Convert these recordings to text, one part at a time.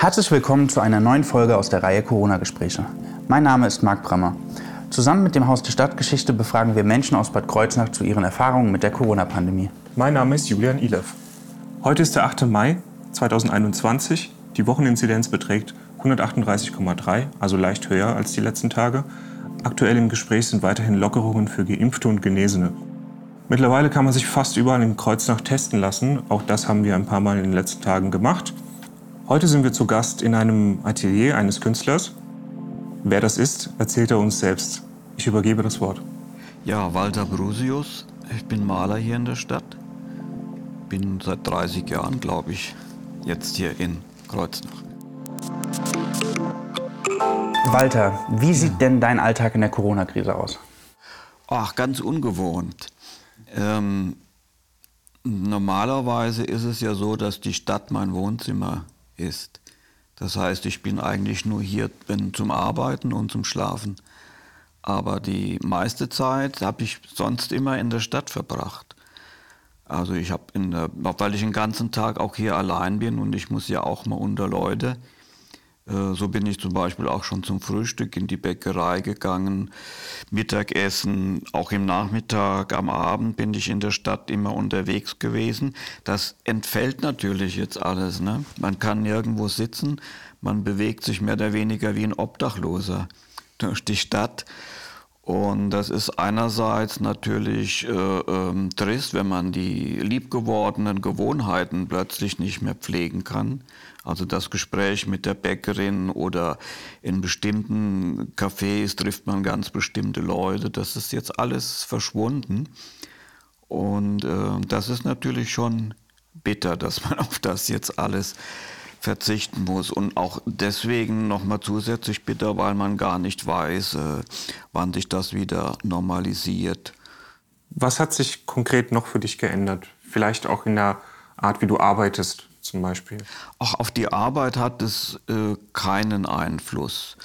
Herzlich willkommen zu einer neuen Folge aus der Reihe Corona-Gespräche. Mein Name ist Marc Brammer. Zusammen mit dem Haus der Stadtgeschichte befragen wir Menschen aus Bad Kreuznach zu ihren Erfahrungen mit der Corona-Pandemie. Mein Name ist Julian Ilev. Heute ist der 8. Mai 2021. Die Wocheninzidenz beträgt 138,3, also leicht höher als die letzten Tage. Aktuell im Gespräch sind weiterhin Lockerungen für Geimpfte und Genesene. Mittlerweile kann man sich fast überall in Kreuznach testen lassen. Auch das haben wir ein paar Mal in den letzten Tagen gemacht. Heute sind wir zu Gast in einem Atelier eines Künstlers. Wer das ist, erzählt er uns selbst. Ich übergebe das Wort. Ja, Walter Brusius. Ich bin Maler hier in der Stadt. Bin seit 30 Jahren, glaube ich, jetzt hier in Kreuznach. Walter, wie sieht ja. denn dein Alltag in der Corona-Krise aus? Ach, ganz ungewohnt. Ähm, normalerweise ist es ja so, dass die Stadt mein Wohnzimmer ist. Das heißt, ich bin eigentlich nur hier bin zum Arbeiten und zum Schlafen. Aber die meiste Zeit habe ich sonst immer in der Stadt verbracht. Also ich habe, weil ich den ganzen Tag auch hier allein bin und ich muss ja auch mal unter Leute, so bin ich zum Beispiel auch schon zum Frühstück in die Bäckerei gegangen, Mittagessen, auch im Nachmittag, am Abend bin ich in der Stadt immer unterwegs gewesen. Das entfällt natürlich jetzt alles. Ne? Man kann nirgendwo sitzen, man bewegt sich mehr oder weniger wie ein Obdachloser durch die Stadt. Und das ist einerseits natürlich äh, ähm, trist, wenn man die liebgewordenen Gewohnheiten plötzlich nicht mehr pflegen kann. Also das Gespräch mit der Bäckerin oder in bestimmten Cafés trifft man ganz bestimmte Leute. Das ist jetzt alles verschwunden. Und äh, das ist natürlich schon bitter, dass man auf das jetzt alles verzichten muss. Und auch deswegen nochmal zusätzlich bitter, weil man gar nicht weiß, äh, wann sich das wieder normalisiert. Was hat sich konkret noch für dich geändert? Vielleicht auch in der Art, wie du arbeitest zum Beispiel? Auch auf die Arbeit hat es äh, keinen Einfluss.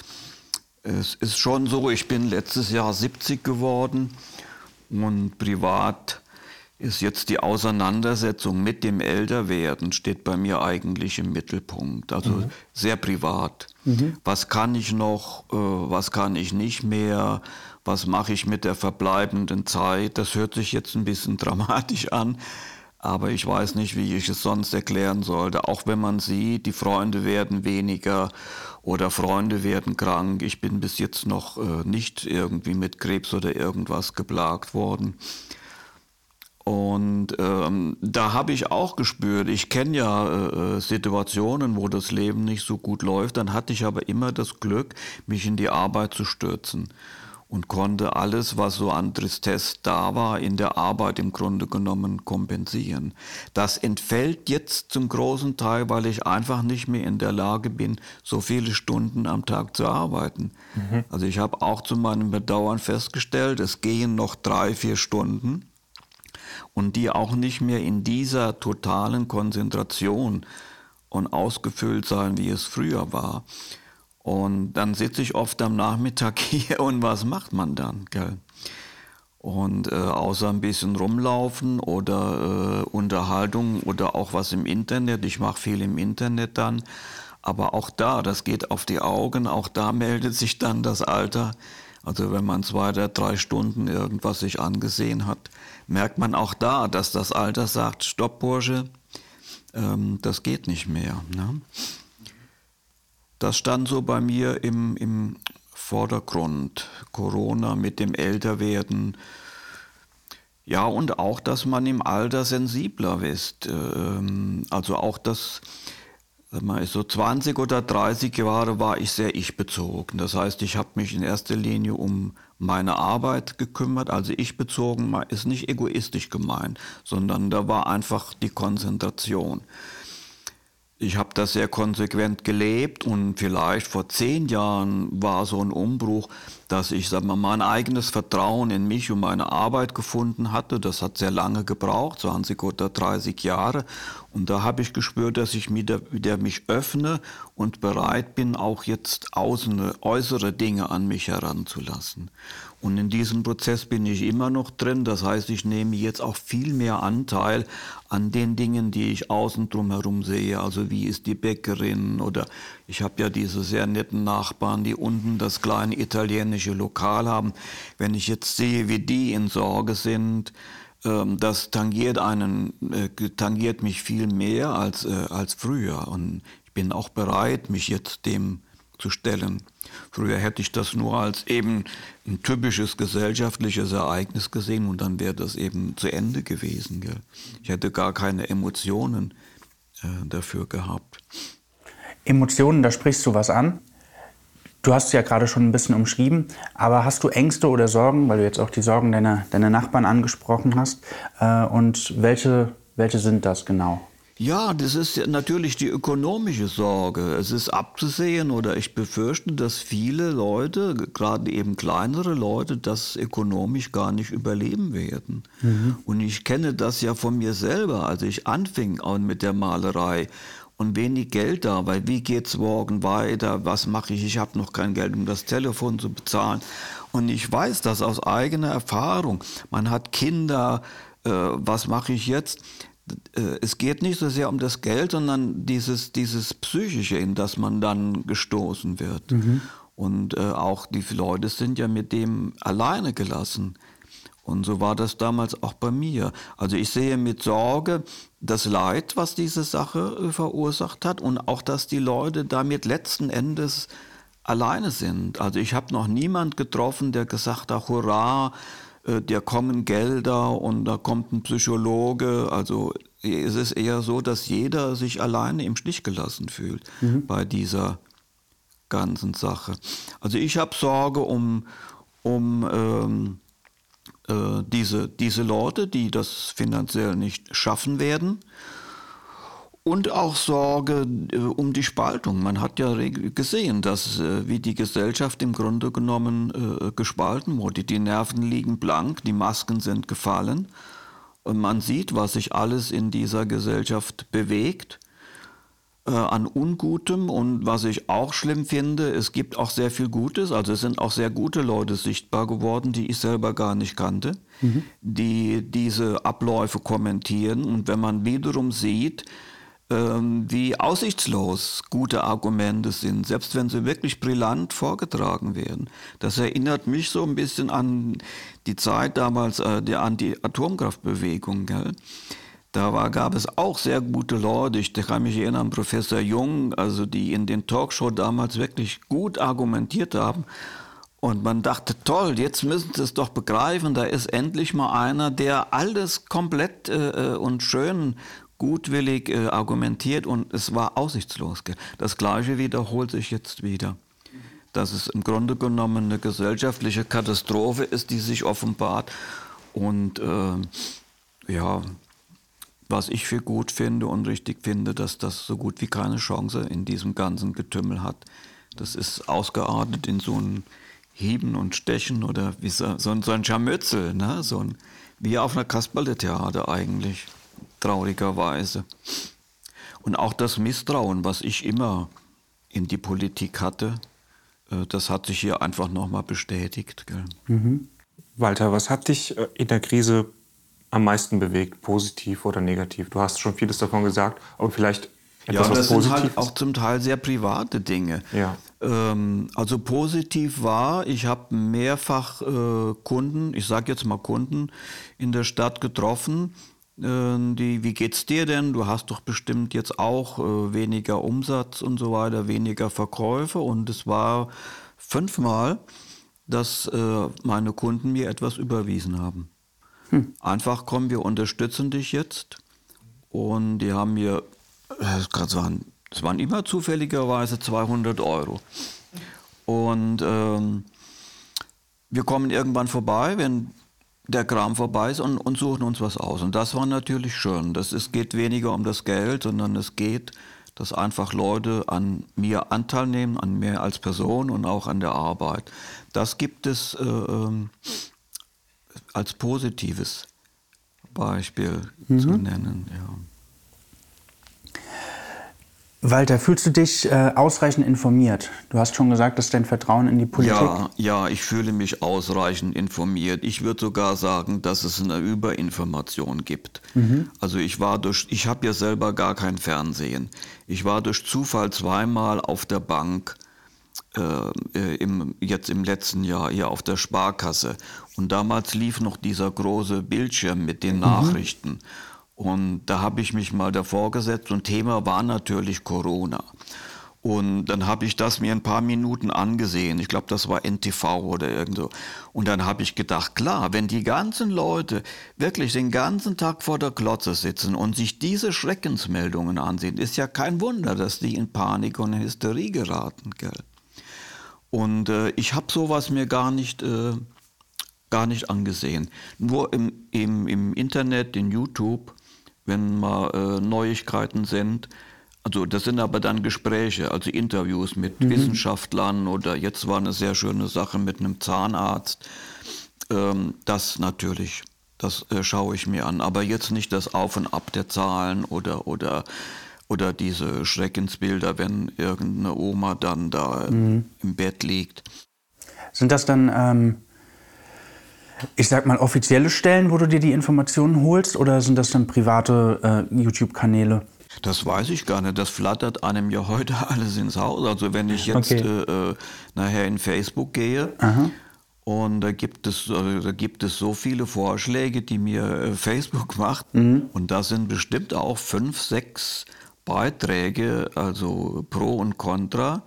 Es ist schon so, ich bin letztes Jahr 70 geworden und privat ist jetzt die Auseinandersetzung mit dem Älterwerden, steht bei mir eigentlich im Mittelpunkt. Also mhm. sehr privat. Mhm. Was kann ich noch, äh, was kann ich nicht mehr, was mache ich mit der verbleibenden Zeit? Das hört sich jetzt ein bisschen dramatisch an, aber ich weiß nicht, wie ich es sonst erklären sollte. Auch wenn man sieht, die Freunde werden weniger oder Freunde werden krank. Ich bin bis jetzt noch äh, nicht irgendwie mit Krebs oder irgendwas geplagt worden. Und ähm, da habe ich auch gespürt, ich kenne ja äh, äh, Situationen, wo das Leben nicht so gut läuft, dann hatte ich aber immer das Glück, mich in die Arbeit zu stürzen und konnte alles, was so an Tristesse da war, in der Arbeit im Grunde genommen kompensieren. Das entfällt jetzt zum großen Teil, weil ich einfach nicht mehr in der Lage bin, so viele Stunden am Tag zu arbeiten. Mhm. Also ich habe auch zu meinem Bedauern festgestellt, es gehen noch drei, vier Stunden und die auch nicht mehr in dieser totalen Konzentration und ausgefüllt sein, wie es früher war. Und dann sitze ich oft am Nachmittag hier und was macht man dann? Gell? Und äh, außer ein bisschen rumlaufen oder äh, Unterhaltung oder auch was im Internet. Ich mache viel im Internet dann. Aber auch da, das geht auf die Augen, auch da meldet sich dann das Alter. Also wenn man zwei oder drei Stunden irgendwas sich angesehen hat, merkt man auch da, dass das Alter sagt, stopp Bursche, ähm, das geht nicht mehr. Ne? Das stand so bei mir im, im Vordergrund. Corona mit dem Älterwerden. Ja, und auch, dass man im Alter sensibler ist. Ähm, also auch das so 20 oder 30 Jahre war ich sehr ich-bezogen. Das heißt, ich habe mich in erster Linie um meine Arbeit gekümmert. Also ich-bezogen ist nicht egoistisch gemeint, sondern da war einfach die Konzentration. Ich habe das sehr konsequent gelebt und vielleicht vor zehn Jahren war so ein Umbruch, dass ich sag mal, mein eigenes Vertrauen in mich und meine Arbeit gefunden hatte. Das hat sehr lange gebraucht, 20 oder 30 Jahre. Und da habe ich gespürt, dass ich wieder, wieder mich öffne und bereit bin, auch jetzt außen, äußere Dinge an mich heranzulassen. Und in diesem Prozess bin ich immer noch drin. Das heißt, ich nehme jetzt auch viel mehr Anteil an den Dingen, die ich außen drum herum sehe. Also wie ist die Bäckerin oder ich habe ja diese sehr netten Nachbarn, die unten das kleine italienische Lokal haben. Wenn ich jetzt sehe, wie die in Sorge sind, ähm, das tangiert einen, äh, tangiert mich viel mehr als, äh, als früher und ich bin auch bereit, mich jetzt dem zu stellen. Früher hätte ich das nur als eben ein typisches gesellschaftliches Ereignis gesehen und dann wäre das eben zu Ende gewesen. Gell? Ich hätte gar keine Emotionen äh, dafür gehabt. Emotionen, da sprichst du was an. Du hast es ja gerade schon ein bisschen umschrieben, aber hast du Ängste oder Sorgen, weil du jetzt auch die Sorgen deiner, deiner Nachbarn angesprochen hast? Äh, und welche, welche sind das genau? Ja, das ist natürlich die ökonomische Sorge. Es ist abzusehen oder ich befürchte, dass viele Leute, gerade eben kleinere Leute, das ökonomisch gar nicht überleben werden. Mhm. Und ich kenne das ja von mir selber, als ich anfing mit der Malerei und wenig Geld da, weil wie geht's morgen weiter, was mache ich, ich habe noch kein Geld, um das Telefon zu bezahlen. Und ich weiß das aus eigener Erfahrung. Man hat Kinder, äh, was mache ich jetzt? Äh, es geht nicht so sehr um das Geld, sondern dieses, dieses Psychische, in das man dann gestoßen wird. Mhm. Und äh, auch die Leute sind ja mit dem alleine gelassen. Und so war das damals auch bei mir. Also ich sehe mit Sorge das Leid, was diese Sache äh, verursacht hat und auch, dass die Leute damit letzten Endes alleine sind. Also ich habe noch niemand getroffen, der gesagt hat, hurra, äh, der kommen Gelder und da kommt ein Psychologe. Also es ist eher so, dass jeder sich alleine im Stich gelassen fühlt mhm. bei dieser ganzen Sache. Also ich habe Sorge um, um ähm, äh, diese, diese Leute, die das finanziell nicht schaffen werden und auch Sorge äh, um die Spaltung. Man hat ja gesehen, dass äh, wie die Gesellschaft im Grunde genommen äh, gespalten wurde. Die Nerven liegen blank, die Masken sind gefallen und man sieht, was sich alles in dieser Gesellschaft bewegt äh, an Ungutem und was ich auch schlimm finde, es gibt auch sehr viel Gutes, also es sind auch sehr gute Leute sichtbar geworden, die ich selber gar nicht kannte, mhm. die diese Abläufe kommentieren und wenn man wiederum sieht, ähm, wie aussichtslos gute Argumente sind, selbst wenn sie wirklich brillant vorgetragen werden. Das erinnert mich so ein bisschen an die Zeit damals äh, der Anti-Atomkraftbewegung. Da war, gab es auch sehr gute Leute. Ich kann mich erinnern an Professor Jung, also die in den Talkshow damals wirklich gut argumentiert haben. Und man dachte, toll, jetzt müssen sie es doch begreifen, da ist endlich mal einer, der alles komplett äh, äh und schön gutwillig äh, argumentiert und es war aussichtslos. Das Gleiche wiederholt sich jetzt wieder. Dass es im Grunde genommen eine gesellschaftliche Katastrophe ist, die sich offenbart. Und äh, ja, was ich für gut finde und richtig finde, dass das so gut wie keine Chance in diesem ganzen Getümmel hat. Das ist ausgeartet in so ein Hieben und Stechen oder wie so, so, ein Scharmützel, ne? so ein, wie auf einer Kasperle-Theater eigentlich traurigerweise. Und auch das Misstrauen, was ich immer in die Politik hatte, äh, das hat sich hier einfach nochmal bestätigt. Mhm. Walter, was hat dich äh, in der Krise am meisten bewegt, positiv oder negativ? Du hast schon vieles davon gesagt, aber vielleicht etwas ja, das was sind halt auch zum Teil sehr private Dinge. Ja. Ähm, also positiv war, ich habe mehrfach äh, Kunden, ich sage jetzt mal Kunden, in der Stadt getroffen, die, wie geht's dir denn? Du hast doch bestimmt jetzt auch äh, weniger Umsatz und so weiter, weniger Verkäufe. Und es war fünfmal, dass äh, meine Kunden mir etwas überwiesen haben. Hm. Einfach kommen, wir unterstützen dich jetzt. Und die haben mir, es waren, es waren immer zufälligerweise 200 Euro. Und ähm, wir kommen irgendwann vorbei, wenn der Kram vorbei ist und, und, suchen uns was aus. Und das war natürlich schön. Das, es geht weniger um das Geld, sondern es geht, dass einfach Leute an mir Anteil nehmen, an mir als Person und auch an der Arbeit. Das gibt es äh, ähm, als positives Beispiel mhm. zu nennen. Ja. Walter, fühlst du dich äh, ausreichend informiert? Du hast schon gesagt, dass dein Vertrauen in die Politik. Ja, ja, ich fühle mich ausreichend informiert. Ich würde sogar sagen, dass es eine Überinformation gibt. Mhm. Also ich war durch, ich habe ja selber gar kein Fernsehen. Ich war durch Zufall zweimal auf der Bank. Äh, im, jetzt im letzten Jahr hier auf der Sparkasse. Und damals lief noch dieser große Bildschirm mit den mhm. Nachrichten. Und da habe ich mich mal davor gesetzt und Thema war natürlich Corona. Und dann habe ich das mir ein paar Minuten angesehen. Ich glaube, das war NTV oder irgendwo. Und dann habe ich gedacht, klar, wenn die ganzen Leute wirklich den ganzen Tag vor der Klotze sitzen und sich diese Schreckensmeldungen ansehen, ist ja kein Wunder, dass die in Panik und in Hysterie geraten, gell? Und äh, ich habe sowas mir gar nicht, äh, gar nicht angesehen. Nur im, im, im Internet, in YouTube wenn mal äh, Neuigkeiten sind. Also das sind aber dann Gespräche, also Interviews mit mhm. Wissenschaftlern oder jetzt war eine sehr schöne Sache mit einem Zahnarzt. Ähm, das natürlich, das äh, schaue ich mir an. Aber jetzt nicht das Auf und Ab der Zahlen oder, oder, oder diese Schreckensbilder, wenn irgendeine Oma dann da mhm. im Bett liegt. Sind das dann ähm, ich sag mal, offizielle Stellen, wo du dir die Informationen holst, oder sind das dann private äh, YouTube-Kanäle? Das weiß ich gar nicht. Das flattert einem ja heute alles ins Haus. Also wenn ich jetzt okay. äh, äh nachher in Facebook gehe Aha. und da gibt es also da gibt es so viele Vorschläge, die mir äh, Facebook macht mhm. und da sind bestimmt auch fünf, sechs Beiträge, also pro und contra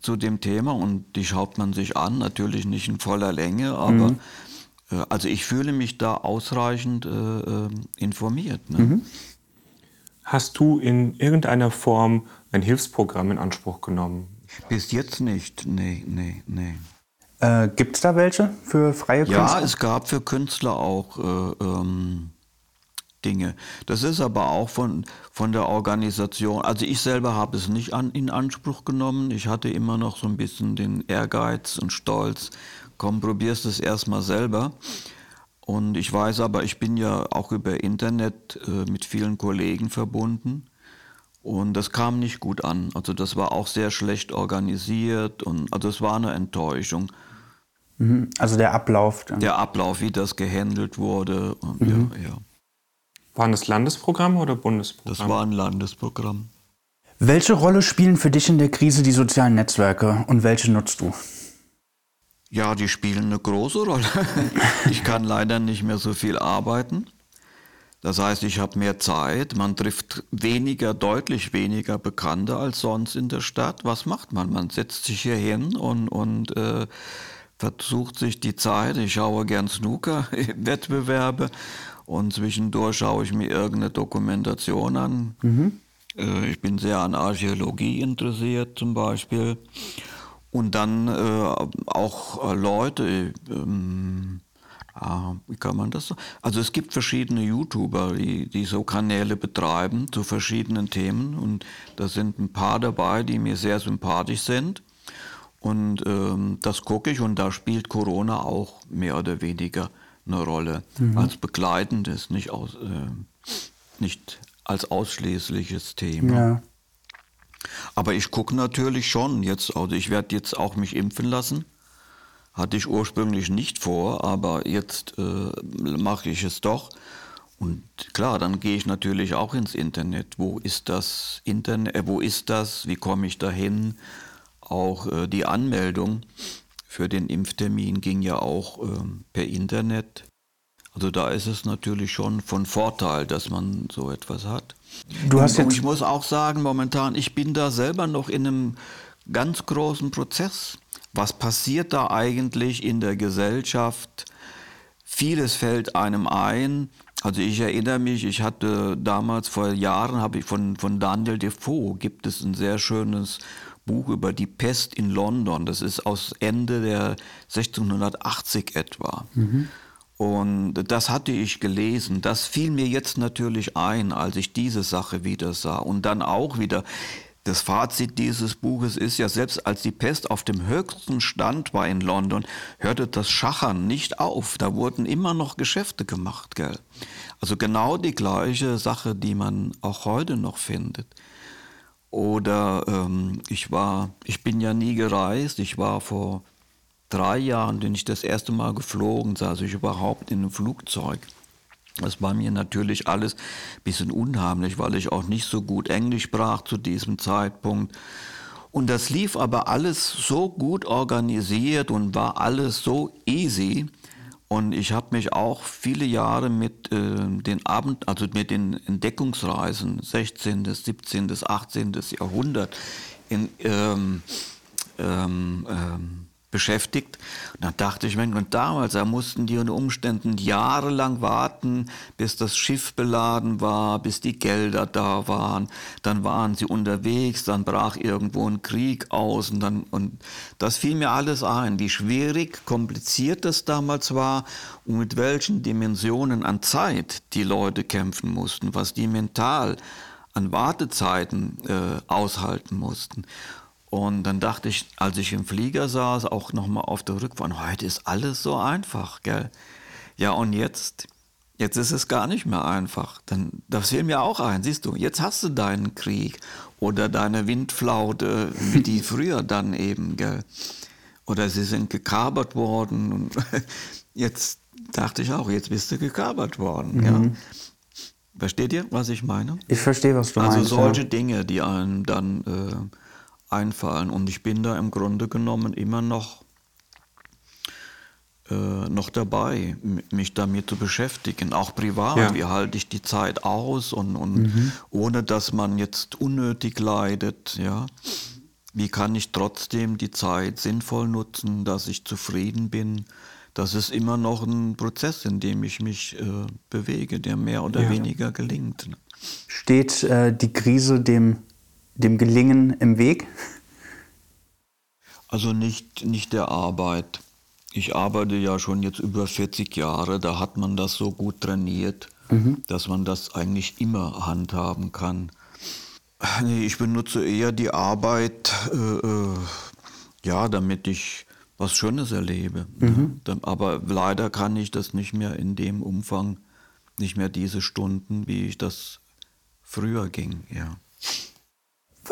zu dem Thema und die schaut man sich an, natürlich nicht in voller Länge, aber mhm äh, also ich fühle mich da ausreichend äh, ähm, informiert. Ne? Mhm. Hast du in irgendeiner Form ein Hilfsprogramm in Anspruch genommen? Bis jetzt nicht, nee, nee, nee. Äh, Gibt es da welche für freie Künstler? Ja, es gab für Künstler auch äh, ähm, Dinge. Das ist aber auch von, von der Organisation. Also ich selber habe es nicht an, in Anspruch genommen. Ich hatte immer noch so ein bisschen den Ehrgeiz und Stolz, komm, probierst es erstmal selber. Und ich weiß aber, ich bin ja auch über Internet äh, mit vielen Kollegen verbunden. Und das kam nicht gut an. Also das war auch sehr schlecht organisiert und also es war eine Enttäuschung. Mhm. Also der Ablauf. Dann. Der Ablauf, wie das gehandelt wurde. Mhm. Ja, ja. Waren das Landesprogramme oder Bundesprogramme? Das war ein Landesprogramm. Welche Rolle spielen für dich in der Krise die sozialen Netzwerke und welche nutzt du? Ja, die spielen eine große Rolle. Ich kann leider nicht mehr so viel arbeiten. Das heißt, ich habe mehr Zeit, man trifft weniger, deutlich weniger Bekannte als sonst in der Stadt. Was macht man? Man setzt sich hier hin und, und äh, versucht sich die Zeit. Ich schaue gern Snooker-Wettbewerbe und zwischendurch schaue ich mir irgendeine Dokumentation an. Mhm. Äh, ich bin sehr an Archäologie interessiert zum Beispiel. Und dann äh, auch äh, Leute, ähm, ah, wie kann man das so? Also es gibt verschiedene YouTuber, die, die so Kanäle betreiben zu verschiedenen Themen. Und da sind ein paar dabei, die mir sehr sympathisch sind. Und ähm, das gucke ich und da spielt Corona auch mehr oder weniger eine Rolle mhm. als begleitendes, nicht, aus, äh, nicht als ausschließliches Thema. Ja. Aber ich gucke natürlich schon jetzt, also ich werde jetzt auch mich impfen lassen. Hatte ich ursprünglich nicht vor, aber jetzt äh, mache ich es doch. Und klar, dann gehe ich natürlich auch ins Internet. Wo ist das Internet? Äh, wo ist das? Wie komme ich dahin? Auch äh, die Anmeldung für den Impftermin ging ja auch äh, per Internet. Also da ist es natürlich schon von Vorteil, dass man so etwas hat. Du hast jetzt ich muss auch sagen, momentan, ich bin da selber noch in einem ganz großen Prozess. Was passiert da eigentlich in der Gesellschaft? Vieles fällt einem ein. Also ich erinnere mich, ich hatte damals vor Jahren, habe ich von, von Daniel Defoe, gibt es ein sehr schönes Buch über die Pest in London. Das ist aus Ende der 1680 etwa. Mhm. Und das hatte ich gelesen. Das fiel mir jetzt natürlich ein, als ich diese Sache wieder sah. Und dann auch wieder, das Fazit dieses Buches ist ja, selbst als die Pest auf dem höchsten Stand war in London, hörte das Schachern nicht auf. Da wurden immer noch Geschäfte gemacht, gell? Also genau die gleiche Sache, die man auch heute noch findet. Oder ähm, ich war, ich bin ja nie gereist. Ich war vor drei Jahren, bin ich das erste Mal geflogen, saß ich überhaupt in einem Flugzeug. Das war mir natürlich alles ein bisschen unheimlich, weil ich auch nicht so gut Englisch sprach zu diesem Zeitpunkt. Und das lief aber alles so gut organisiert und war alles so easy. Und ich habe mich auch viele Jahre mit äh, den Abend, also mit den Entdeckungsreisen 16., 17., 18. Jahrhundert in, ähm, ähm, ähm, beschäftigt. Und dann dachte ich, wenn und damals, da mussten die unter Umständen jahrelang warten, bis das Schiff beladen war, bis die Gelder da waren. Dann waren sie unterwegs, dann brach irgendwo ein Krieg aus und dann, und das fiel mir alles ein, wie schwierig, kompliziert das damals war und mit welchen Dimensionen an Zeit die Leute kämpfen mussten, was die mental an Wartezeiten äh, aushalten mussten. Und dann dachte ich, als ich im Flieger saß, auch nochmal auf der Rückfahrt, heute ist alles so einfach, gell? Ja, und jetzt, jetzt ist es gar nicht mehr einfach. Dann, das fiel mir auch ein, siehst du, jetzt hast du deinen Krieg oder deine Windflaute, wie die früher dann eben, gell? Oder sie sind gekabert worden und jetzt dachte ich auch, jetzt bist du gekabert worden, mhm. ja? Versteht ihr, was ich meine? Ich verstehe, was du also meinst. Also solche ja. Dinge, die einem dann... Äh, einfallen. Und ich bin da im Grunde genommen immer noch, äh, noch dabei, mich damit zu beschäftigen, auch privat. Ja. Wie halte ich die Zeit aus und, und mhm. ohne dass man jetzt unnötig leidet, ja. Wie kann ich trotzdem die Zeit sinnvoll nutzen, dass ich zufrieden bin? Das ist immer noch ein Prozess, in dem ich mich äh, bewege, der mehr oder ja. weniger gelingt. Steht äh, die Krise dem dem Gelingen im Weg? Also nicht, nicht der Arbeit. Ich arbeite ja schon jetzt über 40 Jahre, da hat man das so gut trainiert, mhm. dass man das eigentlich immer handhaben kann. Nee, ich benutze eher die Arbeit, äh, äh ja, damit ich was Schönes erlebe. Mhm. Ja. Aber leider kann ich das nicht mehr in dem Umfang, nicht mehr diese Stunden, wie ich das früher ging, ja.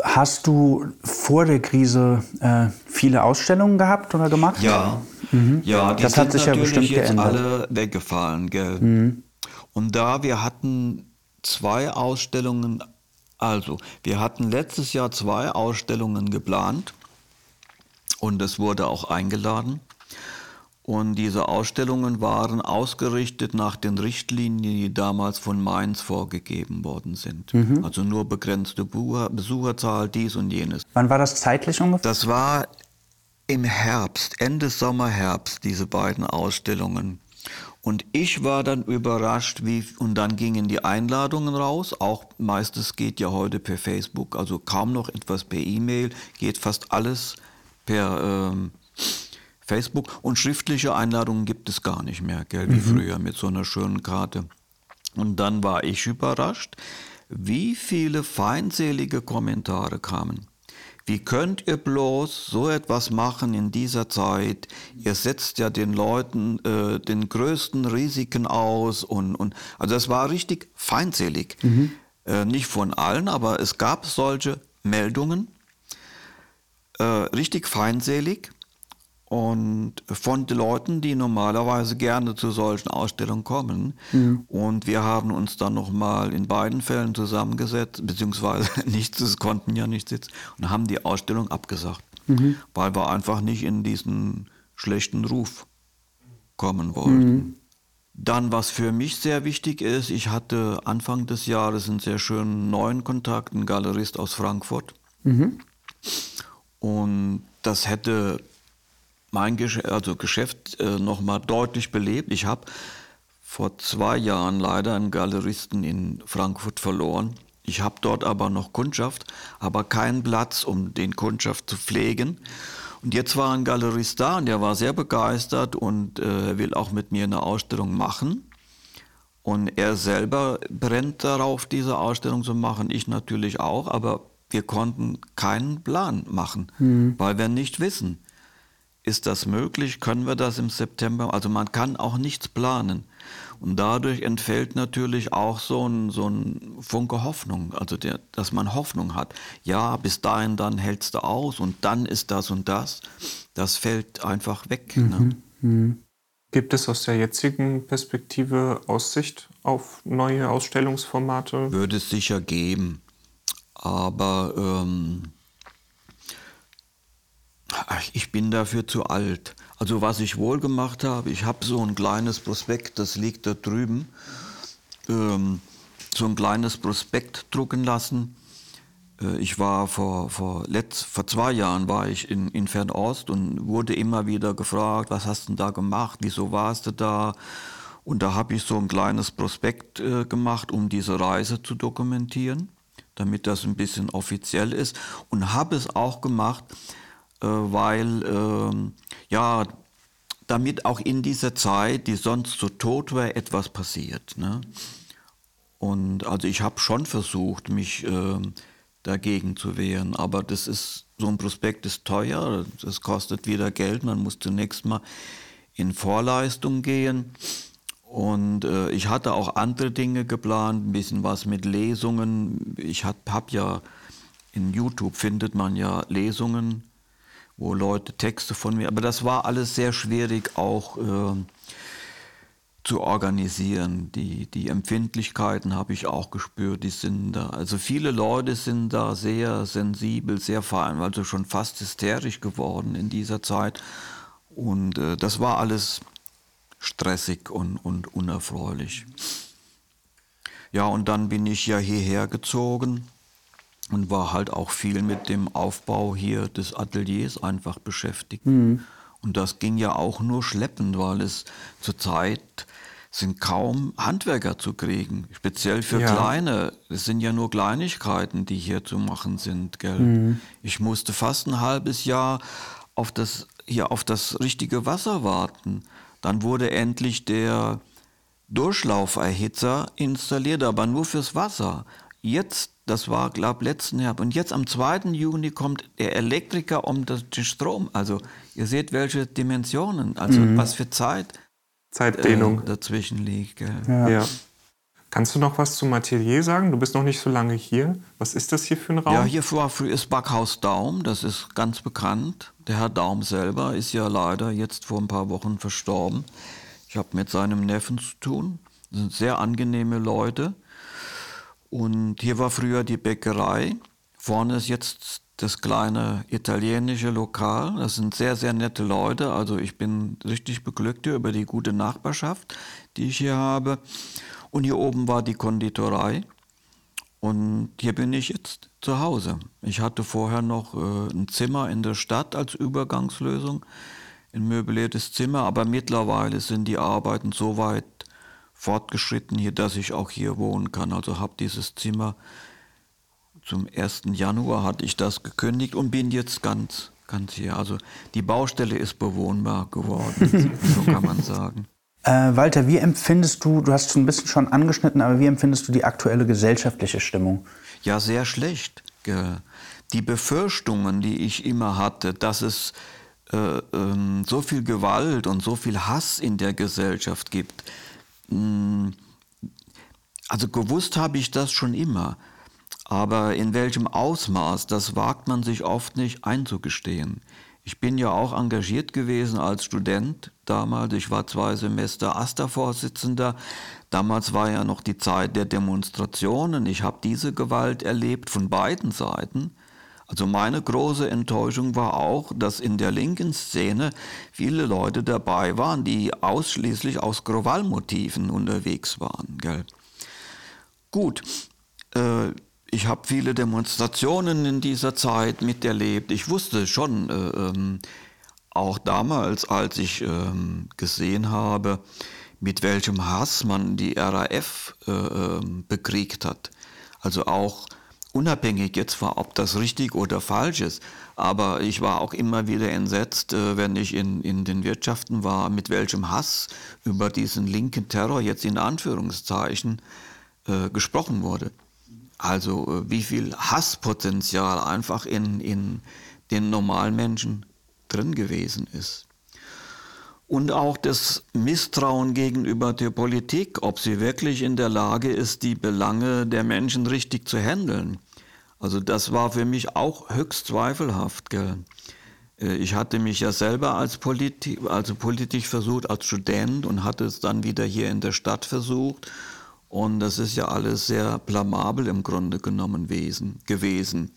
Hast du vor der Krise äh, viele Ausstellungen gehabt oder gemacht? Ja, mhm. ja die das hat sich ja bestimmt jetzt geändert. alle weggefallen, gell? Mhm. Und da wir hatten zwei Ausstellungen, also wir hatten letztes Jahr zwei Ausstellungen geplant und es wurde auch eingeladen. Und diese Ausstellungen waren ausgerichtet nach den Richtlinien, die damals von Mainz vorgegeben worden sind. Mhm. Also nur begrenzte Besucherzahl, dies und jenes. Wann war das zeitlich ungefähr? Das war im Herbst, Ende Sommer, Herbst, diese beiden Ausstellungen. Und ich war dann überrascht, wie, und dann gingen die Einladungen raus. Auch meistens geht ja heute per Facebook, also kaum noch etwas per E-Mail, geht fast alles per ähm, Facebook und schriftliche Einladungen gibt es gar nicht mehr, gell, wie mhm. früher mit so einer schönen Karte. Und dann war ich überrascht, wie viele feindselige Kommentare kamen. Wie könnt ihr bloß so etwas machen in dieser Zeit? Ihr setzt ja den Leuten äh, den größten Risiken aus und, und also das war richtig feindselig. Mhm. Äh, nicht von allen, aber es gab solche Meldungen, äh, richtig feindselig und von den Leuten, die normalerweise gerne zu solchen Ausstellungen kommen. Mhm. Und wir haben uns dann nochmal in beiden Fällen zusammengesetzt, beziehungsweise nichts, es konnten ja nicht sitzen, und haben die Ausstellung abgesagt, mhm. weil wir einfach nicht in diesen schlechten Ruf kommen wollten. Mhm. Dann, was für mich sehr wichtig ist, ich hatte Anfang des Jahres einen sehr schönen neuen Kontakt, einen Galerist aus Frankfurt. Mhm. Und das hätte mein Gesch also Geschäft äh, nochmal deutlich belebt. Ich habe vor zwei Jahren leider einen Galeristen in Frankfurt verloren. Ich habe dort aber noch Kundschaft, aber keinen Platz, um den Kundschaft zu pflegen. Und jetzt war ein Galerist da und der war sehr begeistert und äh, will auch mit mir eine Ausstellung machen. Und er selber brennt darauf, diese Ausstellung zu machen. Ich natürlich auch, aber wir konnten keinen Plan machen, mhm. weil wir nicht wissen, ist das möglich? Können wir das im September? Also man kann auch nichts planen. Und dadurch entfällt natürlich auch so ein, so ein Funke Hoffnung, also der, dass man Hoffnung hat. Ja, bis dahin, dann hältst du aus und dann ist das und das. Das fällt einfach weg. Ne? Mhm. Mhm. Gibt es aus der jetzigen Perspektive Aussicht auf neue Ausstellungsformate? Würde es sicher geben. Aber ähm, ich bin dafür zu alt. Also was ich wohl gemacht habe, ich habe so ein kleines Prospekt, das liegt da drüben, ähm, so ein kleines Prospekt drucken lassen. Äh, ich war vor, vor, letzt, vor zwei Jahren war ich in, in Fernost und wurde immer wieder gefragt, was hast du denn da gemacht, wieso warst du da? Und da habe ich so ein kleines Prospekt äh, gemacht, um diese Reise zu dokumentieren, damit das ein bisschen offiziell ist. Und habe es auch gemacht, weil äh, ja, damit auch in dieser Zeit, die sonst so tot war, etwas passiert. Ne? Und also ich habe schon versucht, mich äh, dagegen zu wehren, aber das ist so ein Prospekt ist teuer, das kostet wieder Geld, man muss zunächst mal in Vorleistung gehen. Und äh, ich hatte auch andere Dinge geplant, ein bisschen was mit Lesungen. Ich habe hab ja in YouTube findet man ja Lesungen wo Leute Texte von mir, aber das war alles sehr schwierig auch äh, zu organisieren. Die, die Empfindlichkeiten habe ich auch gespürt, die sind da. Also viele Leute sind da sehr sensibel, sehr fein, also schon fast hysterisch geworden in dieser Zeit. Und äh, das war alles stressig und, und unerfreulich. Ja, und dann bin ich ja hierher gezogen und war halt auch viel mit dem Aufbau hier des Ateliers einfach beschäftigt. Mhm. Und das ging ja auch nur schleppend, weil es zurzeit sind kaum Handwerker zu kriegen, speziell für ja. kleine. Es sind ja nur Kleinigkeiten, die hier zu machen sind. Gell? Mhm. Ich musste fast ein halbes Jahr auf das, hier auf das richtige Wasser warten. Dann wurde endlich der Durchlauferhitzer installiert, aber nur fürs Wasser. Jetzt das war, glaube ich, letzten Herbst. Und jetzt am 2. Juni kommt der Elektriker um den Strom. Also ihr seht, welche Dimensionen, also mhm. was für Zeit Zeitdehnung äh, dazwischen liegt. Ja. ja. Kannst du noch was zum Atelier sagen? Du bist noch nicht so lange hier. Was ist das hier für ein Raum? Ja, hier war früher das Backhaus Daum, das ist ganz bekannt. Der Herr Daum selber ist ja leider jetzt vor ein paar Wochen verstorben. Ich habe mit seinem Neffen zu tun. Das sind sehr angenehme Leute. Und hier war früher die Bäckerei. Vorne ist jetzt das kleine italienische Lokal. Das sind sehr, sehr nette Leute. Also ich bin richtig beglückt über die gute Nachbarschaft, die ich hier habe. Und hier oben war die Konditorei. Und hier bin ich jetzt zu Hause. Ich hatte vorher noch äh, ein Zimmer in der Stadt als Übergangslösung, ein möbliertes Zimmer, aber mittlerweile sind die Arbeiten so weit fortgeschritten hier, dass ich auch hier wohnen kann. Also habe dieses Zimmer zum 1. Januar hatte ich das gekündigt und bin jetzt ganz, ganz hier. Also die Baustelle ist bewohnbar geworden, so kann man sagen. Äh, Walter, wie empfindest du, du hast es ein bisschen schon angeschnitten, aber wie empfindest du die aktuelle gesellschaftliche Stimmung? Ja, sehr schlecht. Die Befürchtungen, die ich immer hatte, dass es äh, äh, so viel Gewalt und so viel Hass in der Gesellschaft gibt, also gewusst habe ich das schon immer, aber in welchem Ausmaß, das wagt man sich oft nicht einzugestehen. Ich bin ja auch engagiert gewesen als Student damals. Ich war zwei Semester AStA-Vorsitzender. Damals war ja noch die Zeit der Demonstrationen. Ich habe diese Gewalt erlebt von beiden Seiten. Also meine große Enttäuschung war auch, dass in der linken Szene viele Leute dabei waren, die ausschließlich aus Krawallmotiven unterwegs waren. Gell? Gut, äh, ich habe viele Demonstrationen in dieser Zeit miterlebt. Ich wusste schon, äh, ähm, auch damals, als ich ähm, gesehen habe, mit welchem Hass man die RAF äh, ähm, bekriegt hat. Also auch unabhängig jetzt war, ob das richtig oder falsch ist. Aber ich war auch immer wieder entsetzt, äh, wenn ich in, in den Wirtschaften war, mit welchem Hass über diesen linken Terror jetzt in Anführungszeichen äh, gesprochen wurde. Also äh, wie viel Hasspotenzial einfach in, in den normalen Menschen drin gewesen ist. Und auch das Misstrauen gegenüber der Politik, ob sie wirklich in der Lage ist, die Belange der Menschen richtig zu handeln. Also das war für mich auch höchst zweifelhaft. Gell? Äh, ich hatte mich ja selber als Politi also politisch versucht, als Student und hatte es dann wieder hier in der Stadt versucht. Und das ist ja alles sehr blamabel im Grunde genommen gewesen,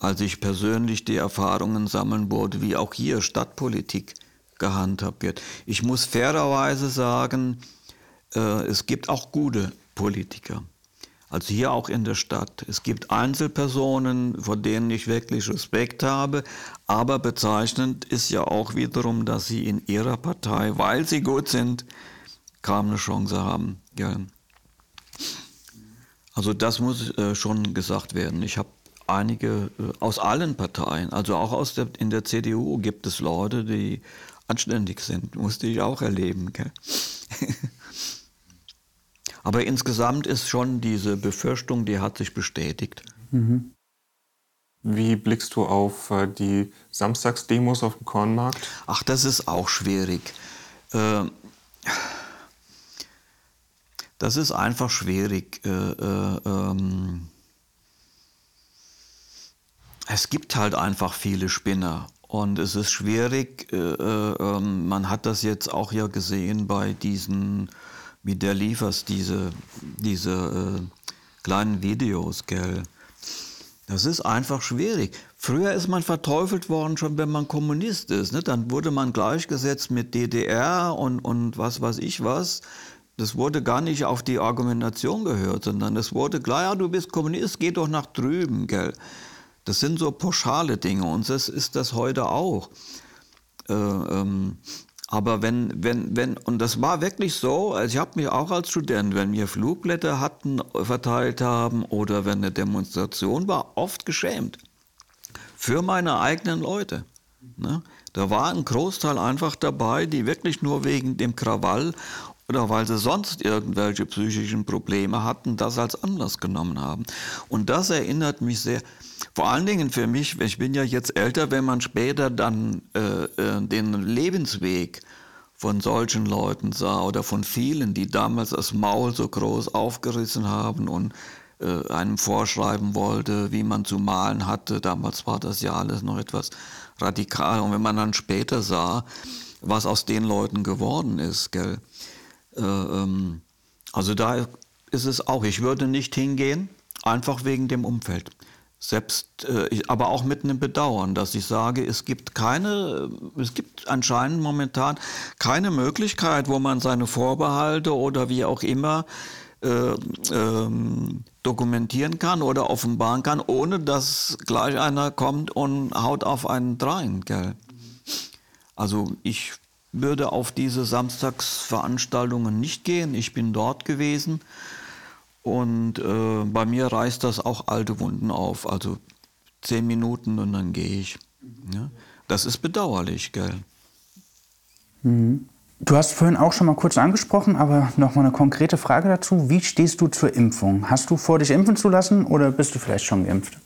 als ich persönlich die Erfahrungen sammeln wurde, wie auch hier Stadtpolitik gehandhabt wird. Ich muss fairerweise sagen, äh, es gibt auch gute Politiker. Also hier auch in der Stadt. Es gibt Einzelpersonen, vor denen ich wirklich Respekt habe, aber bezeichnend ist ja auch wiederum, dass sie in ihrer Partei, weil sie gut sind, kaum eine Chance haben. Ja. Also das muss äh, schon gesagt werden. Ich habe einige äh, aus allen Parteien, also auch aus der, in der CDU gibt es Leute, die anständig sind. Musste ich auch erleben. Aber insgesamt ist schon diese Befürchtung, die hat sich bestätigt. Mhm. Wie blickst du auf äh, die Samstagsdemos auf dem Kornmarkt? Ach, das ist auch schwierig. Äh, das ist einfach schwierig. Äh, äh ähm, es gibt halt einfach viele Spinner. Und es ist schwierig, äh, äh, ähm, man hat das jetzt auch ja gesehen bei diesen, wie der liefers, diese, diese äh, kleinen Videos, gell. Das ist einfach schwierig. Früher ist man verteufelt worden, schon wenn man Kommunist ist. Ne? Dann wurde man gleichgesetzt mit DDR und, und was weiß ich was. Das wurde gar nicht auf die Argumentation gehört, sondern es wurde klar, ja, du bist Kommunist, geh doch nach drüben, gell. Das sind so pauschale Dinge und das ist das heute auch. Äh, ähm, aber wenn, wenn, wenn, und das war wirklich so, also ich habe mich auch als Student, wenn wir Flugblätter hatten, verteilt haben oder wenn eine Demonstration war, oft geschämt. Für meine eigenen Leute. Ne? Da war ein Großteil einfach dabei, die wirklich nur wegen dem Krawall oder weil sie sonst irgendwelche psychischen Probleme hatten, das als Anlass genommen haben. Und das erinnert mich sehr, vor allen Dingen für mich, ich bin ja jetzt älter, wenn man später dann äh, äh, den Lebensweg von solchen Leuten sah oder von vielen, die damals das Maul so groß aufgerissen haben und äh, einem vorschreiben wollte, wie man zu malen hatte. Damals war das ja alles noch etwas radikal. Und wenn man dann später sah, was aus den Leuten geworden ist, gell? Äh, ähm, also da ist es auch, ich würde nicht hingehen, einfach wegen dem Umfeld. Selbst, äh, aber auch mit einem Bedauern, dass ich sage, es gibt keine, es gibt anscheinend momentan keine Möglichkeit, wo man seine Vorbehalte oder wie auch immer äh, ähm, dokumentieren kann oder offenbaren kann, ohne dass gleich einer kommt und haut auf einen drein. Gell? Also ich würde auf diese Samstagsveranstaltungen nicht gehen. Ich bin dort gewesen. Und äh, bei mir reißt das auch alte Wunden auf. Also zehn Minuten und dann gehe ich. Ja? Das ist bedauerlich, gell? Mhm. Du hast vorhin auch schon mal kurz angesprochen, aber noch mal eine konkrete Frage dazu. Wie stehst du zur Impfung? Hast du vor, dich impfen zu lassen oder bist du vielleicht schon geimpft?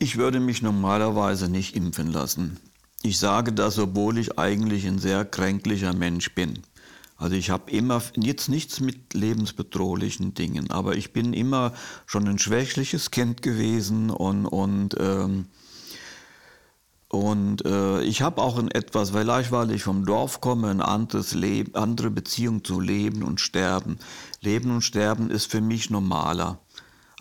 Ich würde mich normalerweise nicht impfen lassen. Ich sage das, obwohl ich eigentlich ein sehr kränklicher Mensch bin. Also ich habe immer jetzt nichts mit lebensbedrohlichen Dingen, aber ich bin immer schon ein schwächliches Kind gewesen und und ähm, und äh, ich habe auch ein etwas, vielleicht weil ich vom Dorf komme, ein anderes Leben, andere Beziehung zu Leben und Sterben. Leben und Sterben ist für mich normaler.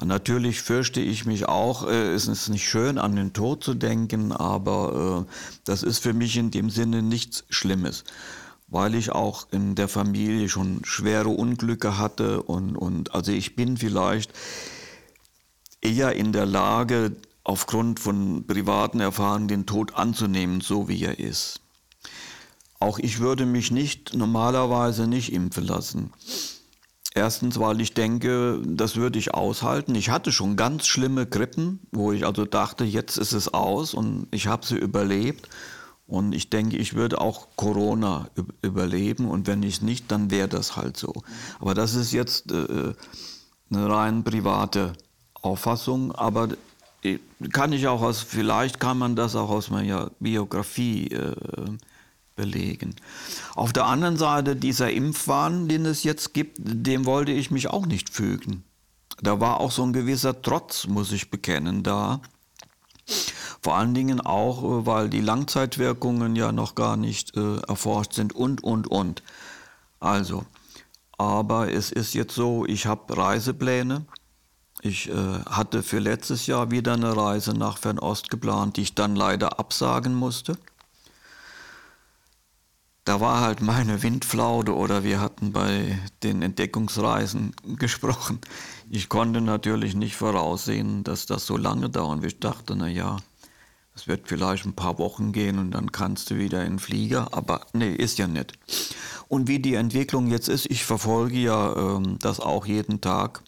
Natürlich fürchte ich mich auch, äh, es ist nicht schön, an den Tod zu denken, aber äh, das ist für mich in dem Sinne nichts Schlimmes weil ich auch in der Familie schon schwere Unglücke hatte und, und also ich bin vielleicht eher in der Lage, aufgrund von privaten Erfahrungen den Tod anzunehmen, so wie er ist. Auch ich würde mich nicht normalerweise nicht impfen lassen. Erstens, weil ich denke, das würde ich aushalten. Ich hatte schon ganz schlimme Grippen, wo ich also dachte, jetzt ist es aus und ich habe sie überlebt. Und ich denke, ich würde auch Corona überleben und wenn ich nicht, dann wäre das halt so. Aber das ist jetzt äh, eine rein private Auffassung, aber kann ich auch aus, vielleicht kann man das auch aus meiner Biografie äh, belegen. Auf der anderen Seite, dieser Impfwahn, den es jetzt gibt, dem wollte ich mich auch nicht fügen. Da war auch so ein gewisser Trotz, muss ich bekennen, da. Vor allen Dingen auch, äh, weil die Langzeitwirkungen ja noch gar nicht äh, erforscht sind und, und, und. Also, aber es ist jetzt so, ich habe Reisepläne. Ich äh, hatte für letztes Jahr wieder eine Reise nach Fernost geplant, die ich dann leider absagen musste da war halt meine Windflaute oder wir hatten bei den Entdeckungsreisen gesprochen. Ich konnte natürlich nicht voraussehen, dass das so lange dauern. Ich dachte, na ja, es wird vielleicht ein paar Wochen gehen und dann kannst du wieder in den Flieger. Aber nee, ist ja nicht. Und wie die Entwicklung jetzt ist, ich verfolge ja ähm, das auch jeden Tag.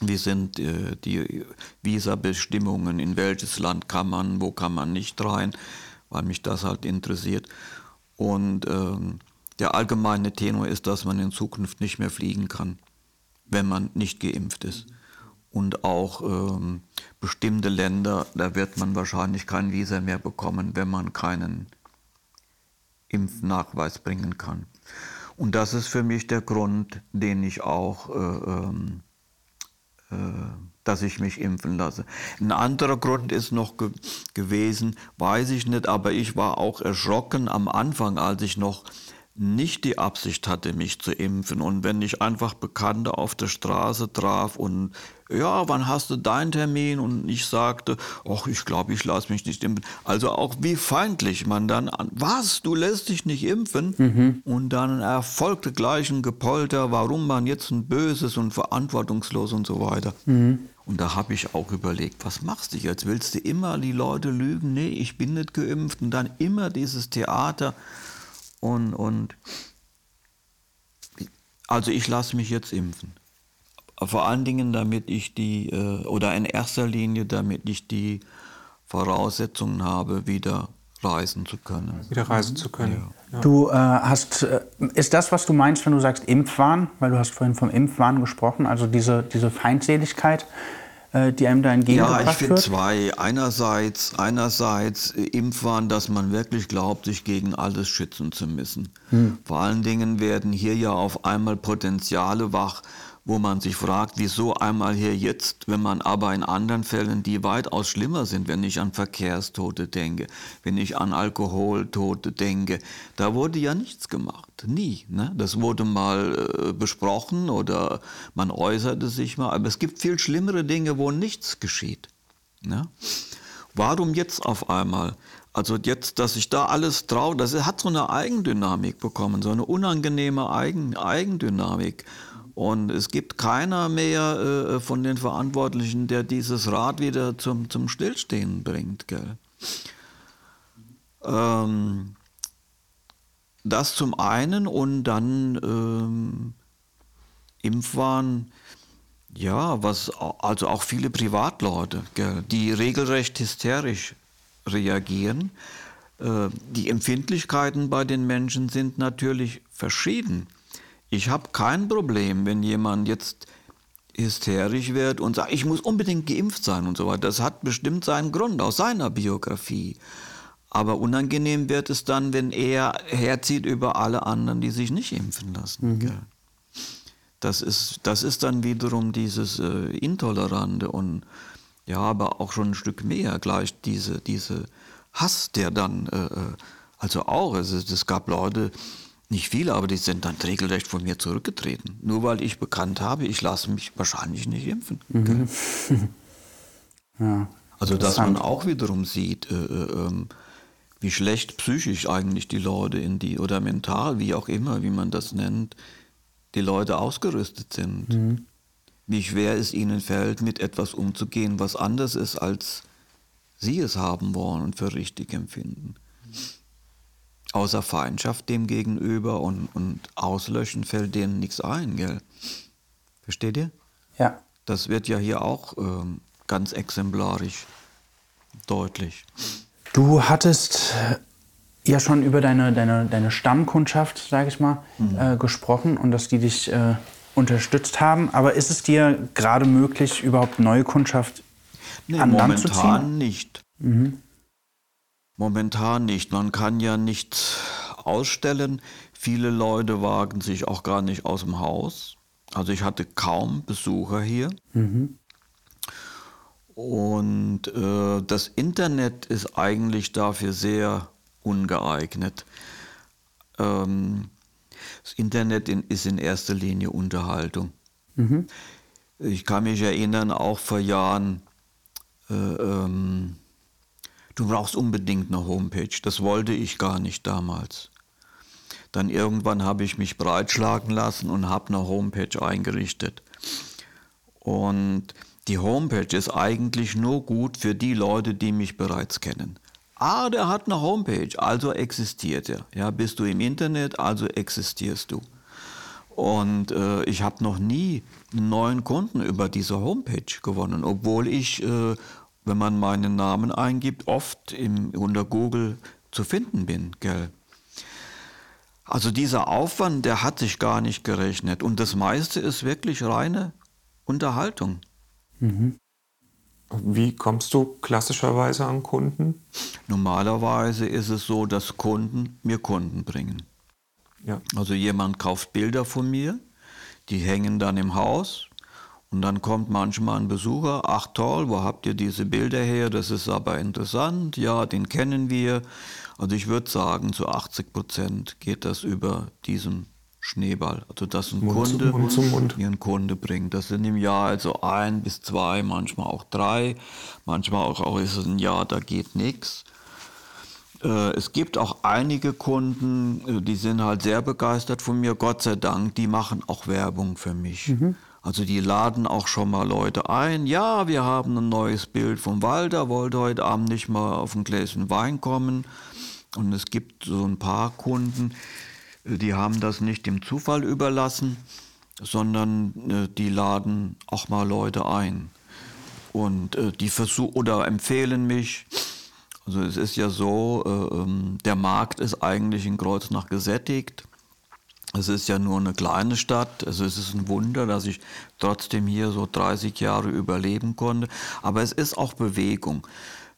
Wie sind äh, die Visabestimmungen, in welches Land kann man, wo kann man nicht rein, weil mich das halt interessiert. Und ähm, der allgemeine Tenor ist, dass man in Zukunft nicht mehr fliegen kann, wenn man nicht geimpft ist. Und auch ähm, bestimmte Länder, da wird man wahrscheinlich kein Visa mehr bekommen, wenn man keinen Impfnachweis bringen kann. Und das ist für mich der Grund, den ich auch äh, ähm, äh, dass ich mich impfen lasse. Ein anderer Grund ist noch ge gewesen, weiß ich nicht, aber ich war auch erschrocken am Anfang, als ich noch nicht die Absicht hatte, mich zu impfen. Und wenn ich einfach Bekannte auf der Straße traf und ja, wann hast du deinen Termin? Und ich sagte, ach, ich glaube, ich lasse mich nicht impfen. Also auch wie feindlich man dann an, was, du lässt dich nicht impfen? Mhm. Und dann erfolgte gleich ein Gepolter, warum man jetzt ein böses und verantwortungslos und so weiter. Mhm. Und da habe ich auch überlegt, was machst du jetzt? Willst du immer die Leute lügen? Nee, ich bin nicht geimpft. Und dann immer dieses Theater. Und, und also ich lasse mich jetzt impfen. Vor allen Dingen, damit ich die, äh, oder in erster Linie, damit ich die Voraussetzungen habe, wieder reisen zu können. Wieder reisen zu können. Ja. Du äh, hast, äh, ist das, was du meinst, wenn du sagst Impfwahn, weil du hast vorhin vom Impfwahn gesprochen, also diese, diese Feindseligkeit, äh, die einem da entgegengebracht wird? Ja, ich finde zwei. Einerseits, einerseits Impfwahn, dass man wirklich glaubt, sich gegen alles schützen zu müssen. Hm. Vor allen Dingen werden hier ja auf einmal Potenziale wach, wo man sich fragt, wieso einmal hier jetzt, wenn man aber in anderen Fällen, die weitaus schlimmer sind, wenn ich an Verkehrstote denke, wenn ich an Alkoholtote denke, da wurde ja nichts gemacht, nie. Ne? Das wurde mal äh, besprochen oder man äußerte sich mal, aber es gibt viel schlimmere Dinge, wo nichts geschieht. Ne? Warum jetzt auf einmal? Also jetzt, dass ich da alles traue, das hat so eine Eigendynamik bekommen, so eine unangenehme Eigen, Eigendynamik. Und es gibt keiner mehr äh, von den Verantwortlichen, der dieses Rad wieder zum, zum Stillstehen bringt. Gell? Ähm, das zum einen und dann ähm, Impfwahn, ja, was, also auch viele Privatleute, gell, die regelrecht hysterisch reagieren. Äh, die Empfindlichkeiten bei den Menschen sind natürlich verschieden. Ich habe kein Problem, wenn jemand jetzt hysterisch wird und sagt, ich muss unbedingt geimpft sein und so weiter. Das hat bestimmt seinen Grund aus seiner Biografie. Aber unangenehm wird es dann, wenn er herzieht über alle anderen, die sich nicht impfen lassen. Mhm. Das, ist, das ist dann wiederum dieses äh, Intolerante und ja, aber auch schon ein Stück mehr, gleich diese, diese Hass, der dann, äh, äh also auch, es, es gab Leute, nicht viele, aber die sind dann regelrecht von mir zurückgetreten. Nur weil ich bekannt habe, ich lasse mich wahrscheinlich nicht impfen. Mhm. ja, also dass man auch wiederum sieht, äh, äh, ähm, wie schlecht psychisch eigentlich die Leute in die, oder mental, wie auch immer, wie man das nennt, die Leute ausgerüstet sind. Mhm. Wie schwer es ihnen fällt, mit etwas umzugehen, was anders ist, als sie es haben wollen und für richtig empfinden außer Feindschaft dem gegenüber und, und auslöschen fällt denen nichts ein, gell? Versteht ihr? Ja. Das wird ja hier auch ähm, ganz exemplarisch deutlich. Du hattest ja schon über deine, deine, deine Stammkundschaft, sage ich mal, mhm. äh, gesprochen und dass die dich äh, unterstützt haben. Aber ist es dir gerade möglich, überhaupt neue Kundschaft nee, an Land zu ziehen? Momentan nicht. Mhm. Momentan nicht. Man kann ja nicht ausstellen. Viele Leute wagen sich auch gar nicht aus dem Haus. Also ich hatte kaum Besucher hier. Mhm. Und äh, das Internet ist eigentlich dafür sehr ungeeignet. Ähm, das Internet in, ist in erster Linie Unterhaltung. Mhm. Ich kann mich erinnern, auch vor Jahren, äh, ähm, du brauchst unbedingt eine Homepage. Das wollte ich gar nicht damals. Dann irgendwann habe ich mich breitschlagen lassen und habe eine Homepage eingerichtet. Und die Homepage ist eigentlich nur gut für die Leute, die mich bereits kennen. Ah, der hat eine Homepage, also existiert er. Ja, bist du im Internet, also existierst du. Und äh, ich habe noch nie einen neuen Kunden über diese Homepage gewonnen, obwohl ich, äh, wenn man meinen Namen eingibt, oft im, unter Google zu finden bin. Gell? Also dieser Aufwand, der hat sich gar nicht gerechnet. Und das meiste ist wirklich reine Unterhaltung. Mhm. Wie kommst du klassischerweise an Kunden? Normalerweise ist es so, dass Kunden mir Kunden bringen. Ja. Also jemand kauft Bilder von mir, die hängen dann im Haus und dann kommt manchmal ein Besucher, ach toll, wo habt ihr diese Bilder her? Das ist aber interessant, ja, den kennen wir. Also ich würde sagen, zu 80 Prozent geht das über diesen Schneeball. Also dass ein Mund Kunde zum Mund. mir einen Kunde bringt. Das sind im Jahr also ein bis zwei, manchmal auch drei. Manchmal auch, auch ist es ein Jahr, da geht nichts. Äh, es gibt auch einige Kunden, äh, die sind halt sehr begeistert von mir, Gott sei Dank, die machen auch Werbung für mich. Mhm. Also die laden auch schon mal Leute ein. Ja, wir haben ein neues Bild vom Walter, wollte heute Abend nicht mal auf ein Gläschen Wein kommen. Und es gibt so ein paar Kunden, die haben das nicht dem Zufall überlassen, sondern äh, die laden auch mal Leute ein. Und äh, die versuchen oder empfehlen mich. Also es ist ja so, äh, ähm, der Markt ist eigentlich in Kreuznach gesättigt. Es ist ja nur eine kleine Stadt. Also es ist ein Wunder, dass ich trotzdem hier so 30 Jahre überleben konnte. Aber es ist auch Bewegung.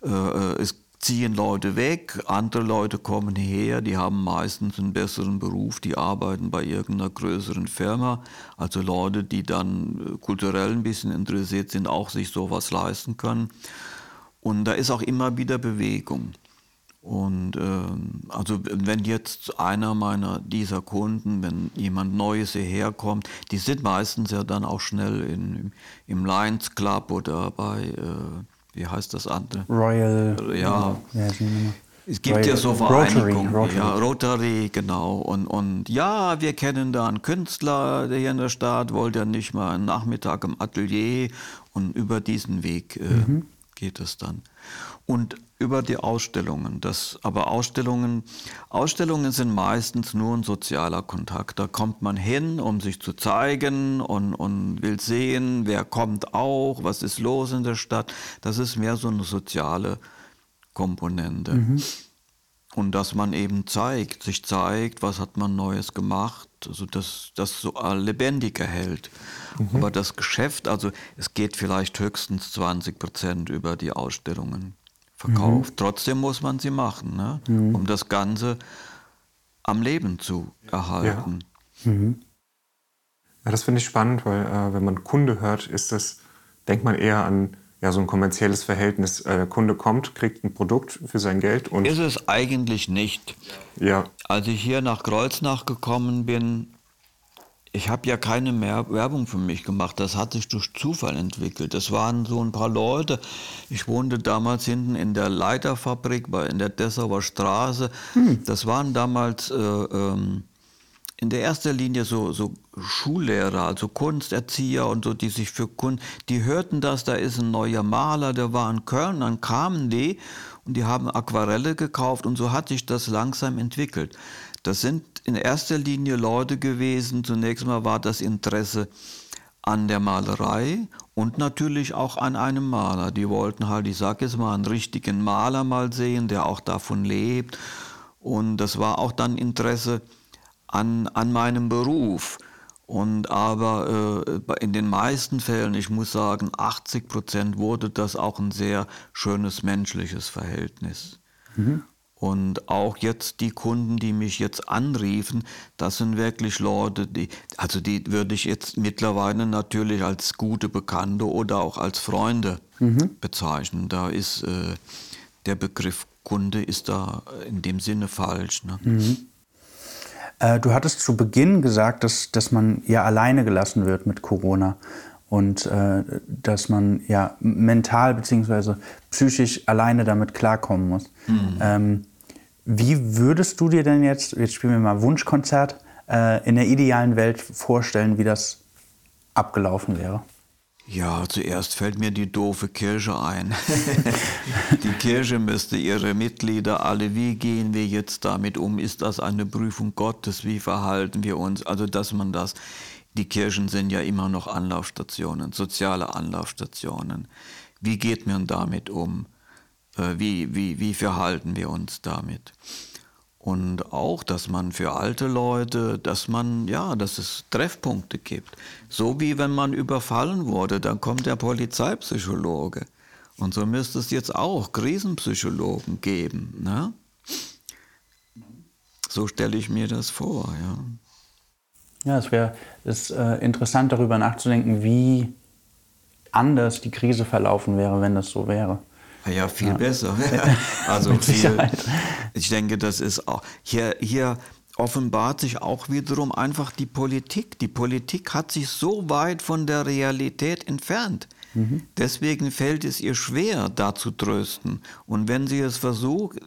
Es ziehen Leute weg, andere Leute kommen her, die haben meistens einen besseren Beruf, die arbeiten bei irgendeiner größeren Firma. Also Leute, die dann äh, kulturell ein bisschen interessiert sind, auch sich sowas leisten können. Und da ist auch immer wieder Bewegung. Und äh, also wenn jetzt einer meiner dieser Kunden, wenn jemand Neues hierher kommt, die sind meistens ja dann auch schnell in, im Lions Club oder bei äh, wie heißt das andere? Royal. Ja. ja es gibt Royal, ja so Vereinigungen. Rotary, Rotary. Ja, Rotary, genau. Und, und ja, wir kennen da einen Künstler, der hier in der Stadt wollte ja nicht mal einen Nachmittag im Atelier. Und über diesen Weg äh, mhm. geht es dann. Und über die Ausstellungen. Das, aber Ausstellungen, Ausstellungen sind meistens nur ein sozialer Kontakt. Da kommt man hin, um sich zu zeigen und, und will sehen, wer kommt auch, was ist los in der Stadt. Das ist mehr so eine soziale Komponente. Mhm. Und dass man eben zeigt, sich zeigt, was hat man Neues gemacht, also dass das so lebendig erhält. Mhm. Aber das Geschäft, also es geht vielleicht höchstens 20 Prozent über die Ausstellungen verkauft. Mhm. Trotzdem muss man sie machen, ne? Mhm. um das Ganze am Leben zu erhalten. Ja, mhm. ja das finde ich spannend, weil äh, wenn man Kunde hört, ist das, denkt man eher an ja, so ein kommerzielles Verhältnis. Äh, Kunde kommt, kriegt ein Produkt für sein Geld und. Ist es eigentlich nicht. Ja. Als ich hier nach Kreuznach gekommen bin, ich habe ja keine mehr Werbung für mich gemacht. Das hat sich durch Zufall entwickelt. Das waren so ein paar Leute. Ich wohnte damals hinten in der Leiterfabrik bei, in der Dessauer Straße. Hm. Das waren damals äh, ähm, in der ersten Linie so, so Schullehrer, also Kunsterzieher und so, die sich für Kunst, die hörten das, da ist ein neuer Maler, der war in Köln, dann kamen die und die haben Aquarelle gekauft und so hat sich das langsam entwickelt. Das sind in erster Linie Leute gewesen, zunächst mal war das Interesse an der Malerei und natürlich auch an einem Maler. Die wollten halt, ich sage jetzt mal, einen richtigen Maler mal sehen, der auch davon lebt. Und das war auch dann Interesse an, an meinem Beruf. Und aber äh, in den meisten Fällen, ich muss sagen, 80 Prozent wurde das auch ein sehr schönes menschliches Verhältnis. Mhm. Und auch jetzt die Kunden, die mich jetzt anriefen, das sind wirklich Leute, die, also die würde ich jetzt mittlerweile natürlich als gute Bekannte oder auch als Freunde mhm. bezeichnen. Da ist äh, der Begriff Kunde ist da in dem Sinne falsch. Ne? Mhm. Äh, du hattest zu Beginn gesagt, dass, dass man ja alleine gelassen wird mit Corona und äh, dass man ja mental bzw. psychisch alleine damit klarkommen muss. Mhm. Ähm, wie würdest du dir denn jetzt, jetzt spielen wir mal Wunschkonzert, äh, in der idealen Welt vorstellen, wie das abgelaufen wäre? Ja, zuerst fällt mir die doofe Kirche ein. die Kirche müsste ihre Mitglieder alle, wie gehen wir jetzt damit um? Ist das eine Prüfung Gottes? Wie verhalten wir uns? Also, dass man das die Kirchen sind ja immer noch Anlaufstationen, soziale Anlaufstationen. Wie geht man damit um? Äh, wie, wie, wie verhalten wir uns damit? Und auch, dass man für alte Leute, dass man, ja, dass es Treffpunkte gibt. So wie wenn man überfallen wurde, dann kommt der Polizeipsychologe. Und so müsste es jetzt auch Krisenpsychologen geben. Ne? So stelle ich mir das vor, ja. Ja, es wäre äh, interessant darüber nachzudenken, wie anders die Krise verlaufen wäre, wenn das so wäre. Ja, viel ja. besser. also viel, ich denke, das ist auch hier, hier offenbart sich auch wiederum einfach die Politik. Die Politik hat sich so weit von der Realität entfernt. Mhm. Deswegen fällt es ihr schwer, da zu trösten. Und wenn sie es versucht,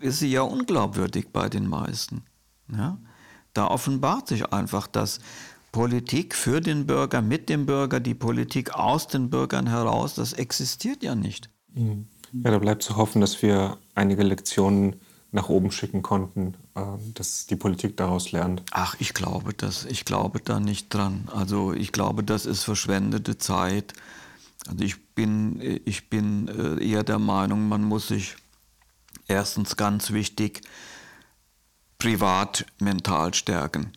ist sie ja unglaubwürdig bei den meisten. Ja? Da offenbart sich einfach, dass Politik für den Bürger, mit dem Bürger, die Politik aus den Bürgern heraus, das existiert ja nicht. Mhm. Ja, da bleibt zu hoffen, dass wir einige Lektionen nach oben schicken konnten, äh, dass die Politik daraus lernt. Ach, ich glaube das, ich glaube da nicht dran. Also ich glaube, das ist verschwendete Zeit. Also ich bin, ich bin äh, eher der Meinung, man muss sich erstens ganz wichtig privat mental stärken.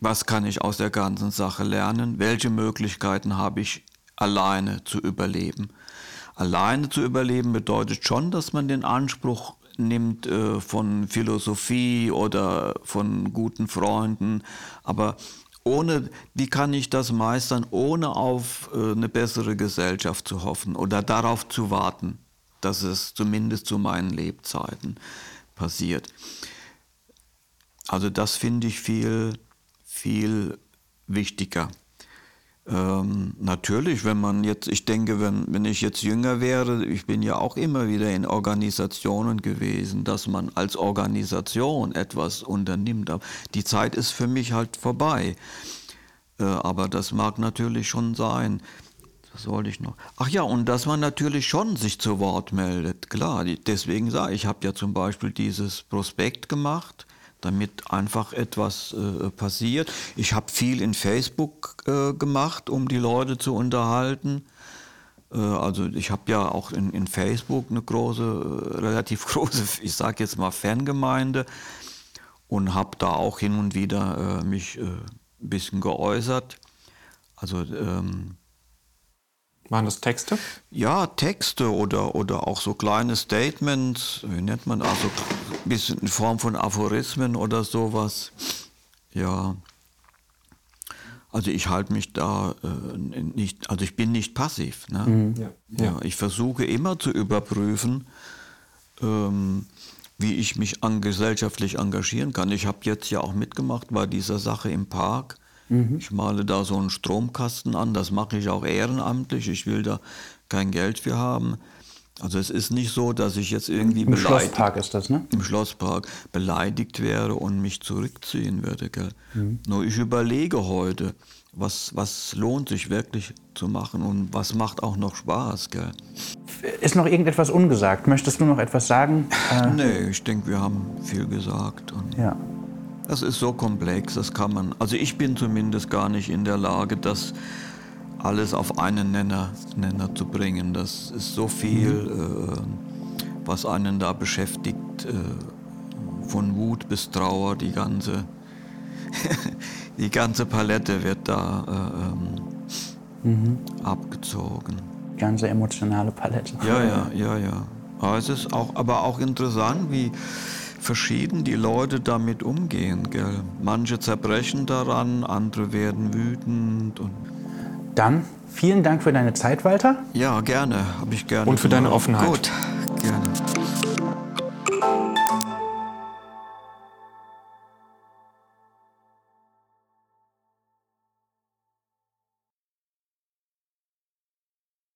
Was kann ich aus der ganzen Sache lernen? Welche Möglichkeiten habe ich alleine zu überleben? Alleine zu überleben bedeutet schon, dass man den Anspruch nimmt äh, von Philosophie oder von guten Freunden. Aber ohne, wie kann ich das meistern, ohne auf äh, eine bessere Gesellschaft zu hoffen oder darauf zu warten, dass es zumindest zu meinen Lebzeiten passiert? Also das finde ich viel, viel wichtiger. Ähm, natürlich, wenn man jetzt, ich denke, wenn, wenn ich jetzt jünger wäre, ich bin ja auch immer wieder in Organisationen gewesen, dass man als Organisation etwas unternimmt. Die Zeit ist für mich halt vorbei. Äh, aber das mag natürlich schon sein. Was wollte ich noch? Ach ja, und dass man natürlich schon sich zu Wort meldet. Klar, deswegen sage ich, ich habe ja zum Beispiel dieses Prospekt gemacht damit einfach etwas äh, passiert. Ich habe viel in Facebook äh, gemacht, um die Leute zu unterhalten. Äh, also ich habe ja auch in, in, Facebook eine große, äh, relativ große, ich sage jetzt mal Fangemeinde und habe da auch hin und wieder äh, mich ein äh, bisschen geäußert. Also ähm, waren das Texte? Ja, Texte oder, oder auch so kleine Statements, wie nennt man also ein bisschen in Form von Aphorismen oder sowas. Ja. Also ich halte mich da äh, nicht, also ich bin nicht passiv. Ne? Mhm. Ja. Ja. ich versuche immer zu überprüfen, ähm, wie ich mich an, gesellschaftlich engagieren kann. Ich habe jetzt ja auch mitgemacht bei dieser Sache im Park Mhm. Ich male da so einen Stromkasten an, das mache ich auch ehrenamtlich. Ich will da kein Geld für haben. Also es ist nicht so, dass ich jetzt irgendwie Im Schlosspark ist das, ne? Im Schlosspark beleidigt wäre und mich zurückziehen würde, gell? Mhm. Nur ich überlege heute, was, was lohnt sich wirklich zu machen und was macht auch noch Spaß, gell? Ist noch irgendetwas ungesagt? Möchtest du noch etwas sagen? Äh, nee, ich denke, wir haben viel gesagt. ja. Das ist so komplex, das kann man. Also ich bin zumindest gar nicht in der Lage, das alles auf einen Nenner, Nenner zu bringen. Das ist so viel, mhm. äh, was einen da beschäftigt. Äh, von Wut bis Trauer, die ganze, die ganze Palette wird da äh, ähm, mhm. abgezogen. Ganze emotionale Palette. Ja, ja, ja, ja. Ja, es ist auch, aber auch interessant, wie verschieden die Leute damit umgehen. Gell? Manche zerbrechen daran, andere werden wütend. Und Dann vielen Dank für deine Zeit, Walter. ja, gerne, habe ich gerne. Und für deine gemacht. Offenheit. Gut.